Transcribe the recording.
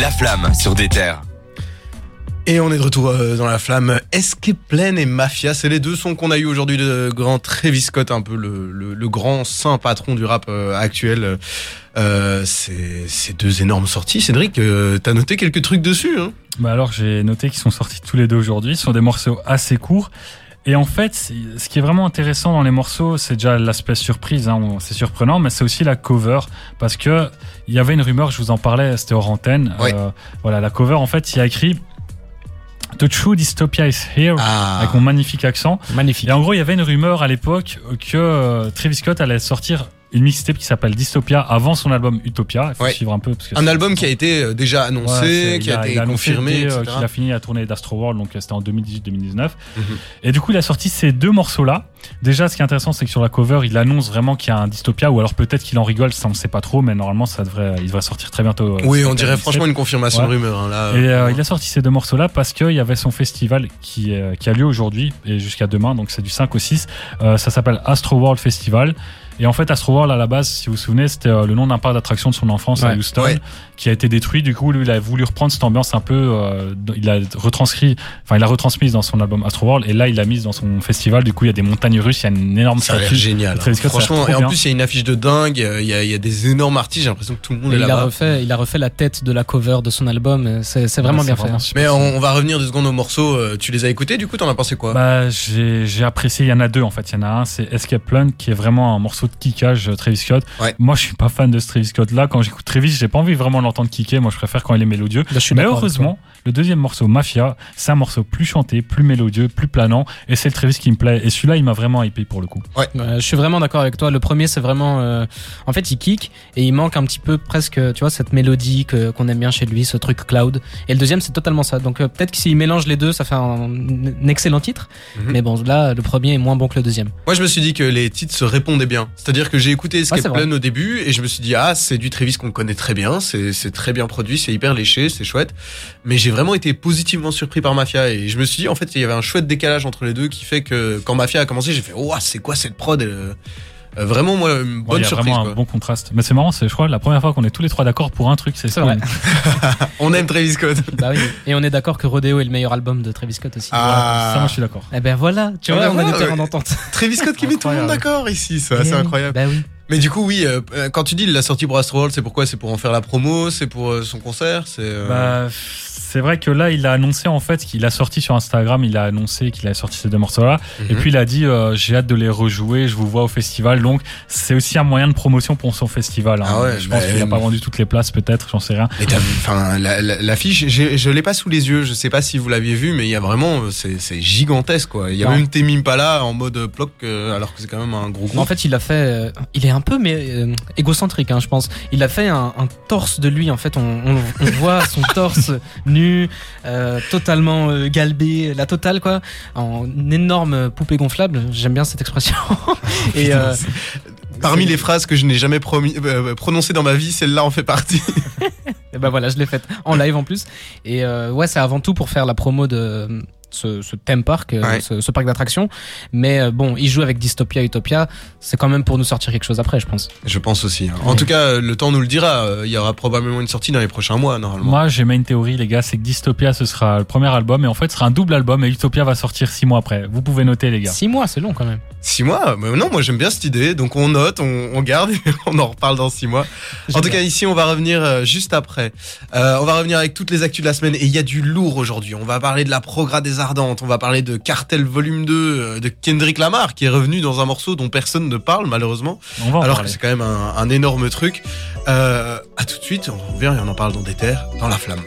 La Flamme sur des terres. Et on est de retour euh, dans la flamme. Escape Plan et Mafia, c'est les deux sons qu'on a eu aujourd'hui de grand Travis Scott, un peu le, le, le grand saint patron du rap euh, actuel. Euh, c'est ces deux énormes sorties. Cédric, euh, t'as noté quelques trucs dessus hein? Bah alors j'ai noté qu'ils sont sortis tous les deux aujourd'hui. Ce sont des morceaux assez courts. Et en fait, ce qui est vraiment intéressant dans les morceaux, c'est déjà l'aspect surprise, hein, c'est surprenant, mais c'est aussi la cover, parce que il y avait une rumeur, je vous en parlais, c'était hors antenne. Euh, voilà, la cover, en fait, il y a écrit The True Dystopia is here, Ah, avec mon magnifique accent. Magnifique. Et en gros, il y avait une rumeur à l'époque que euh, Travis Scott allait sortir une mixtape qui s'appelle Dystopia avant son album Utopia. Il faut Ouais. suivre un peu. Parce que un album qui a été euh, déjà annoncé, qui il a, été confirmé, euh, qu'il a fini la tournée d'Astro World, donc euh, c'était en 2018-2019. Mhm. Et du coup, il a sorti ces deux morceaux-là. Déjà, ce qui est intéressant, c'est que sur la cover, il annonce vraiment qu'il y a un dystopia, ou alors peut-être qu'il en rigole, ça on ne sait pas trop, mais normalement, ça devrait, il devrait sortir très bientôt. Oui, on dirait franchement une confirmation Ouais. de rumeur. hein, là, Et euh, il a sorti ces deux morceaux-là parce qu'il y avait son festival qui, euh, qui a lieu aujourd'hui et jusqu'à demain, donc c'est du 5 au 6. Euh, ça s'appelle Astro World Festival. Et en fait, Astro World, à la base, si vous vous souvenez, c'était euh, le nom d'un parc d'attraction de son enfance à. Houston, Ouais. qui a été détruit. Du coup, lui, il a voulu reprendre cette ambiance un peu. euh, il a retranscrit, enfin, il a retransmise dans son album Astro World, et là, il l'a mise dans son festival. Du coup, il y a des montagnes russes, il y a une énorme ça statue. génial. Scott, l'air Franchement, et en bien. plus, il y a une affiche de dingue, euh, il y a, il y a des énormes artistes, j'ai l'impression que tout le monde Et est il, a là-bas. refait, il a refait la tête de la cover de son album. C'est c'est vraiment Ouais, bien c'est fait. hein. super Mais on, on va revenir deux secondes aux morceaux. Tu les as écoutés, du coup, t'en as pensé quoi? Bah, j'ai j'ai apprécié. Il y en a deux en fait. Il y en a un, c'est Escape Plan, qui est vraiment un morceau de kickage euh, Travis Scott. Ouais. Moi, je suis pas fan de ce Travis Scott là. Quand j'écoute Travis, j'ai pas envie vraiment de l'entendre kicker. Moi, je préfère quand il est mélodieux. Là, je suis Mais heureusement, le deuxième morceau, Mafia, c'est un morceau plus chanté, plus mélodieux, plus planant. Et c'est le Travis qui me plaît. Et celui-là, il m'a vraiment hypé pour le coup. Ouais, je suis vraiment d'accord avec toi. Le premier, c'est vraiment. euh, En fait, il kick et il manque un petit peu presque, tu vois, cette mélodie que- qu'on aime bien chez lui, ce truc cloud. Et le deuxième, c'est totalement ça. Donc euh, peut-être que s'il mélange les deux, ça fait un, un excellent titre. Mhm. Mais bon, là, le premier est moins bon que le deuxième. Moi, je me suis dit que les titres se répondaient bien. C'est-à-dire que j'ai écouté Escape Ouais. Plan au début et je me suis dit, ah, c'est du Travis qu'on connaît très bien, c'est c'est très bien produit, c'est hyper léché, c'est chouette. Mais j'ai vraiment été positivement surpris par Mafia et je me suis dit, en fait, il y avait un chouette décalage entre les deux qui fait que quand Mafia a commencé, j'ai fait, oh, c'est quoi cette prod euh, Vraiment, moi, une Ouais, bonne il y a surprise. vraiment quoi. un bon contraste. Mais c'est marrant, c'est je crois la première fois qu'on est tous les trois d'accord pour un truc. C'est vrai. On aime Travis Scott. bah oui. Et on est d'accord que Rodeo est le meilleur album de Travis Scott aussi. Ah. Ça, moi, je suis d'accord. Eh ben voilà, tu vois, on a des terrains ouais. d'entente. Travis Scott qui met tout le monde d'accord ici, ça, c'est Eh oui. incroyable. Bah oui. Mais du coup, oui, euh, euh, quand tu dis il l'a sorti pour Astroworld, c'est pourquoi? C'est pour en faire la promo C'est pour euh, son concert C'est euh, Bah, c'est vrai que là, il a annoncé en fait qu'il a sorti sur Instagram, il a annoncé qu'il a sorti ces deux morceaux-là. Et mhm. puis il a dit euh, j'ai hâte de les rejouer, je vous vois au festival. Donc c'est aussi un moyen de promotion pour son festival. hein. Ah ouais, je pense bah, qu'il n'a euh, pas vendu toutes les places, peut-être, j'en sais rien. Mais t'as vu, enfin, la- la- l'affiche, j'ai- je l'ai pas sous les yeux. Je sais pas si vous l'aviez vu, mais il y a vraiment, euh, c'est c'est gigantesque, quoi. Il y a Non. même Temi Impala en mode bloc, euh, alors que c'est quand même un gros En groupe. fait, il a fait. euh, il est un peu mais, euh, égocentrique, hein, je pense. Il a fait un, un torse de lui. En fait, on, on, on voit son torse nu, euh, totalement euh, galbé, la totale, quoi. En énorme poupée gonflable. J'aime bien cette expression. Et euh, Parmi les phrases que je n'ai jamais promis- euh, prononcées dans ma vie, celle-là en fait partie. Et ben voilà, je l'ai faite en live en plus. Et ouais, c'est avant tout pour faire la promo de ce, ce theme park, euh, Ouais. ce, ce parc d'attractions. Mais euh, bon, il joue avec Dystopia, Utopia. C'est quand même pour nous sortir quelque chose après, je pense. Je pense aussi. hein. En Ouais. tout cas, euh, le temps nous le dira. Il y aura probablement une sortie dans les prochains mois, normalement. Moi, j'ai une théorie, les gars, c'est que Dystopia, ce sera le premier album, et en fait, ce sera un double album, et Utopia va sortir six mois après. Vous pouvez noter, les gars. Six mois, c'est long quand même. Six mois Mais Non, moi j'aime bien cette idée. Donc on note, on, on garde, et on en reparle dans six mois. En tout cas, ici, on va revenir euh, juste après. Euh, on va revenir avec toutes les actus de la semaine. Et il y a du lourd aujourd'hui. On va parler de la Progra des Ardentes. On va parler de Cartel Volume 2, euh, de Kendrick Lamar, qui est revenu dans un morceau dont personne ne parle, malheureusement. On va en alors parler. que c'est quand même un, un énorme truc. Euh, à tout de suite. On revient et on en parle dans des terres, dans la flamme.